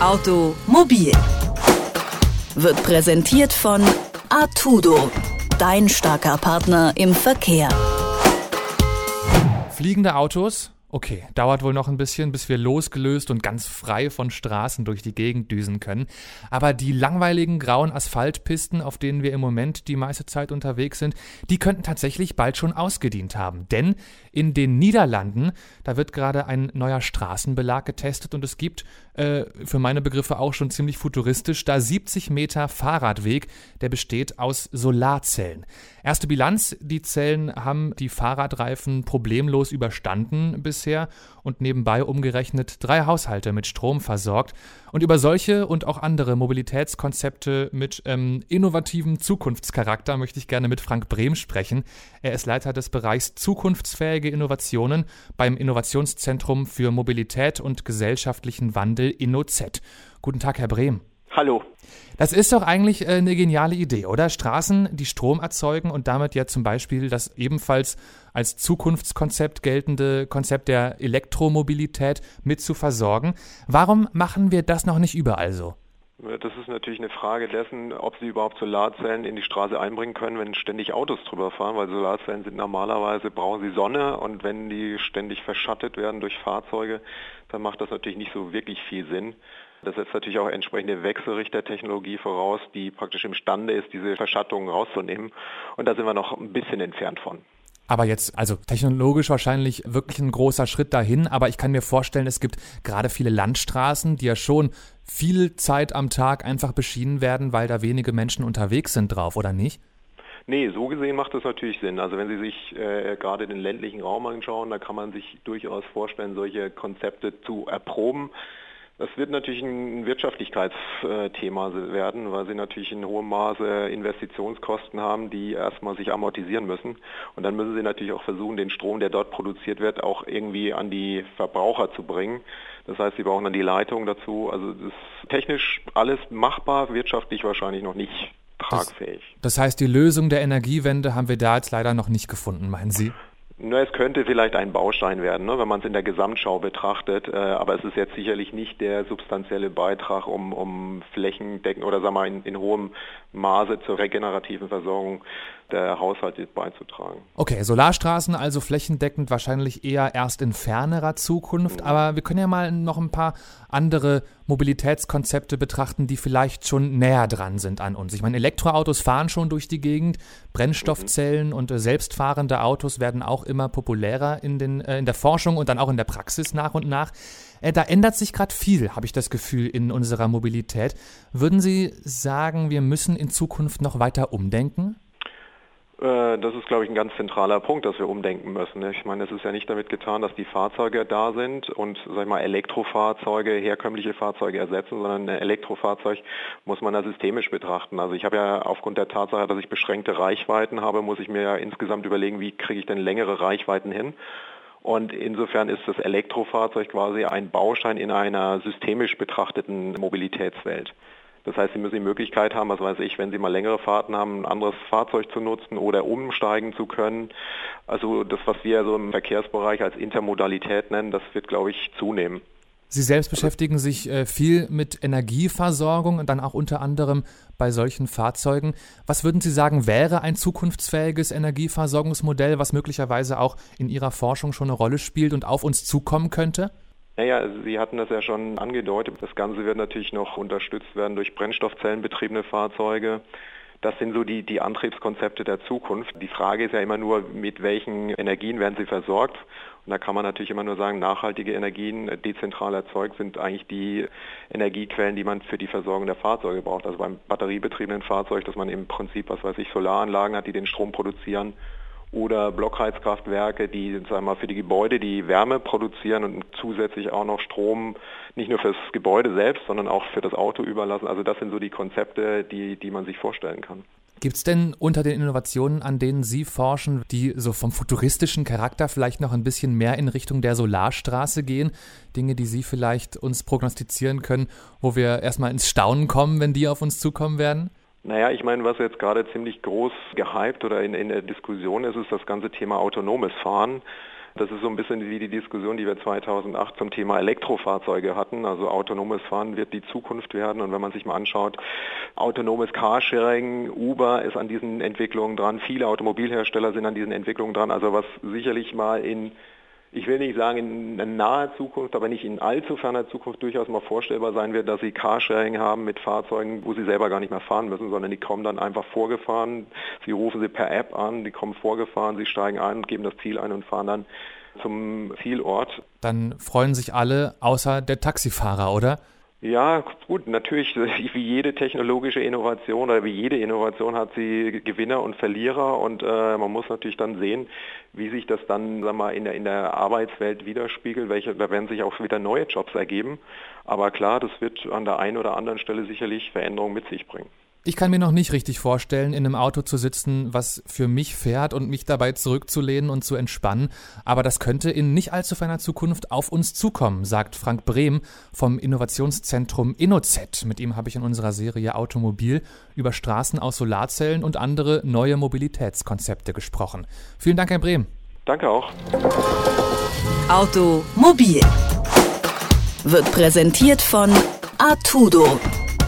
Automobil wird präsentiert von Artudo, dein starker Partner im Verkehr. Fliegende Autos Okay, dauert wohl noch ein bisschen, bis wir losgelöst und ganz frei von Straßen durch die Gegend düsen können. Aber die langweiligen grauen Asphaltpisten, auf denen wir im Moment die meiste Zeit unterwegs sind, die könnten tatsächlich bald schon ausgedient haben. Denn in den Niederlanden, da wird gerade ein neuer Straßenbelag getestet und es gibt äh, für meine Begriffe auch schon ziemlich futuristisch da 70 Meter Fahrradweg, der besteht aus Solarzellen. Erste Bilanz, die Zellen haben die Fahrradreifen problemlos überstanden bisher und nebenbei umgerechnet drei Haushalte mit Strom versorgt. Und über solche und auch andere Mobilitätskonzepte mit ähm, innovativem Zukunftscharakter möchte ich gerne mit Frank Brehm sprechen. Er ist Leiter des Bereichs Zukunftsfähige Innovationen beim Innovationszentrum für Mobilität und gesellschaftlichen Wandel InnoZ. Guten Tag, Herr Brehm. Hallo. Das ist doch eigentlich äh, eine geniale Idee, oder? Straßen, die Strom erzeugen und damit ja zum Beispiel das ebenfalls als Zukunftskonzept geltende Konzept der Elektromobilität mit zu versorgen. Warum machen wir das noch nicht überall so? Das ist natürlich eine Frage dessen, ob Sie überhaupt Solarzellen in die Straße einbringen können, wenn ständig Autos drüber fahren, weil Solarzellen sind normalerweise, brauchen sie Sonne und wenn die ständig verschattet werden durch Fahrzeuge, dann macht das natürlich nicht so wirklich viel Sinn. Das setzt natürlich auch entsprechende Wechselrichtertechnologie voraus, die praktisch imstande ist, diese Verschattungen rauszunehmen. Und da sind wir noch ein bisschen entfernt von. Aber jetzt, also technologisch wahrscheinlich wirklich ein großer Schritt dahin, aber ich kann mir vorstellen, es gibt gerade viele Landstraßen, die ja schon viel Zeit am Tag einfach beschienen werden, weil da wenige Menschen unterwegs sind drauf, oder nicht? Nee, so gesehen macht das natürlich Sinn. Also wenn Sie sich äh, gerade den ländlichen Raum anschauen, da kann man sich durchaus vorstellen, solche Konzepte zu erproben. Das wird natürlich ein Wirtschaftlichkeitsthema werden, weil sie natürlich in hohem Maße Investitionskosten haben, die erstmal sich amortisieren müssen. Und dann müssen sie natürlich auch versuchen, den Strom, der dort produziert wird, auch irgendwie an die Verbraucher zu bringen. Das heißt, sie brauchen dann die Leitung dazu. Also das ist technisch alles machbar, wirtschaftlich wahrscheinlich noch nicht tragfähig. Das, das heißt, die Lösung der Energiewende haben wir da jetzt leider noch nicht gefunden, meinen Sie? Na, es könnte vielleicht ein Baustein werden, ne, wenn man es in der Gesamtschau betrachtet, äh, aber es ist jetzt sicherlich nicht der substanzielle Beitrag, um, um flächendeckend oder sagen wir in, in hohem Maße zur regenerativen Versorgung der Haushalte beizutragen. Okay, Solarstraßen also flächendeckend wahrscheinlich eher erst in fernerer Zukunft, mhm. aber wir können ja mal noch ein paar andere Mobilitätskonzepte betrachten, die vielleicht schon näher dran sind an uns. Ich meine, Elektroautos fahren schon durch die Gegend, Brennstoffzellen mhm. und äh, selbstfahrende Autos werden auch immer populärer in, den, äh, in der Forschung und dann auch in der Praxis nach und nach. Äh, da ändert sich gerade viel, habe ich das Gefühl, in unserer Mobilität. Würden Sie sagen, wir müssen in Zukunft noch weiter umdenken? Äh, das ist, glaube ich, ein ganz zentraler Punkt, dass wir umdenken müssen. Ich meine, es ist ja nicht damit getan, dass die Fahrzeuge da sind und, sag ich mal, Elektrofahrzeuge, herkömmliche Fahrzeuge ersetzen, sondern ein Elektrofahrzeug muss man ja systemisch betrachten. Also ich habe ja aufgrund der Tatsache, dass ich beschränkte Reichweiten habe, muss ich mir ja insgesamt überlegen, wie kriege ich denn längere Reichweiten hin. Und insofern ist das Elektrofahrzeug quasi ein Baustein in einer systemisch betrachteten Mobilitätswelt. Das heißt, Sie müssen die Möglichkeit haben, was weiß ich, wenn Sie mal längere Fahrten haben, ein anderes Fahrzeug zu nutzen oder umsteigen zu können. Also das, was wir so im Verkehrsbereich als Intermodalität nennen, das wird, glaube ich, zunehmen. Sie selbst beschäftigen sich äh, viel mit Energieversorgung und dann auch unter anderem bei solchen Fahrzeugen. Was würden Sie sagen, wäre ein zukunftsfähiges Energieversorgungsmodell, was möglicherweise auch in Ihrer Forschung schon eine Rolle spielt und auf uns zukommen könnte? Naja, Sie hatten das ja schon angedeutet. Das Ganze wird natürlich noch unterstützt werden durch Brennstoffzellenbetriebene Fahrzeuge. Das sind so die, die Antriebskonzepte der Zukunft. Die Frage ist ja immer nur, mit welchen Energien werden sie versorgt. Und da kann man natürlich immer nur sagen, nachhaltige Energien, dezentral erzeugt, sind eigentlich die Energiequellen, die man für die Versorgung der Fahrzeuge braucht. Also beim batteriebetriebenen Fahrzeug, dass man im Prinzip, was weiß ich, Solaranlagen hat, die den Strom produzieren oder Blockheizkraftwerke, die sagen wir für die Gebäude die Wärme produzieren und zusätzlich auch noch Strom nicht nur fürs Gebäude selbst, sondern auch für das Auto überlassen. Also das sind so die Konzepte, die, die man sich vorstellen kann. Gibt es denn unter den Innovationen, an denen Sie forschen, die so vom futuristischen Charakter vielleicht noch ein bisschen mehr in Richtung der Solarstraße gehen? Dinge, die Sie vielleicht uns prognostizieren können, wo wir erstmal ins Staunen kommen, wenn die auf uns zukommen werden? Naja, ich meine, was jetzt gerade ziemlich groß gehypt oder in, in der Diskussion ist, ist das ganze Thema autonomes Fahren. Das ist so ein bisschen wie die Diskussion, die wir 2008 zum Thema Elektrofahrzeuge hatten. Also autonomes Fahren wird die Zukunft werden. Und wenn man sich mal anschaut, autonomes Carsharing, Uber ist an diesen Entwicklungen dran, viele Automobilhersteller sind an diesen Entwicklungen dran. Also was sicherlich mal in ich will nicht sagen in naher Zukunft, aber nicht in allzu ferner Zukunft durchaus mal vorstellbar sein wird, dass sie Carsharing haben mit Fahrzeugen, wo sie selber gar nicht mehr fahren müssen, sondern die kommen dann einfach vorgefahren. Sie rufen sie per App an, die kommen vorgefahren, sie steigen ein und geben das Ziel ein und fahren dann zum Zielort. Dann freuen sich alle außer der Taxifahrer, oder? Ja, gut, natürlich, wie jede technologische Innovation oder wie jede Innovation hat sie Gewinner und Verlierer und äh, man muss natürlich dann sehen, wie sich das dann sag mal, in, der, in der Arbeitswelt widerspiegelt. Welche, da werden sich auch wieder neue Jobs ergeben. Aber klar, das wird an der einen oder anderen Stelle sicherlich Veränderungen mit sich bringen. Ich kann mir noch nicht richtig vorstellen, in einem Auto zu sitzen, was für mich fährt und mich dabei zurückzulehnen und zu entspannen. Aber das könnte in nicht allzu ferner Zukunft auf uns zukommen, sagt Frank Brehm vom Innovationszentrum InnoZ. Mit ihm habe ich in unserer Serie Automobil über Straßen aus Solarzellen und andere neue Mobilitätskonzepte gesprochen. Vielen Dank, Herr Brehm. Danke auch. Automobil wird präsentiert von Artudo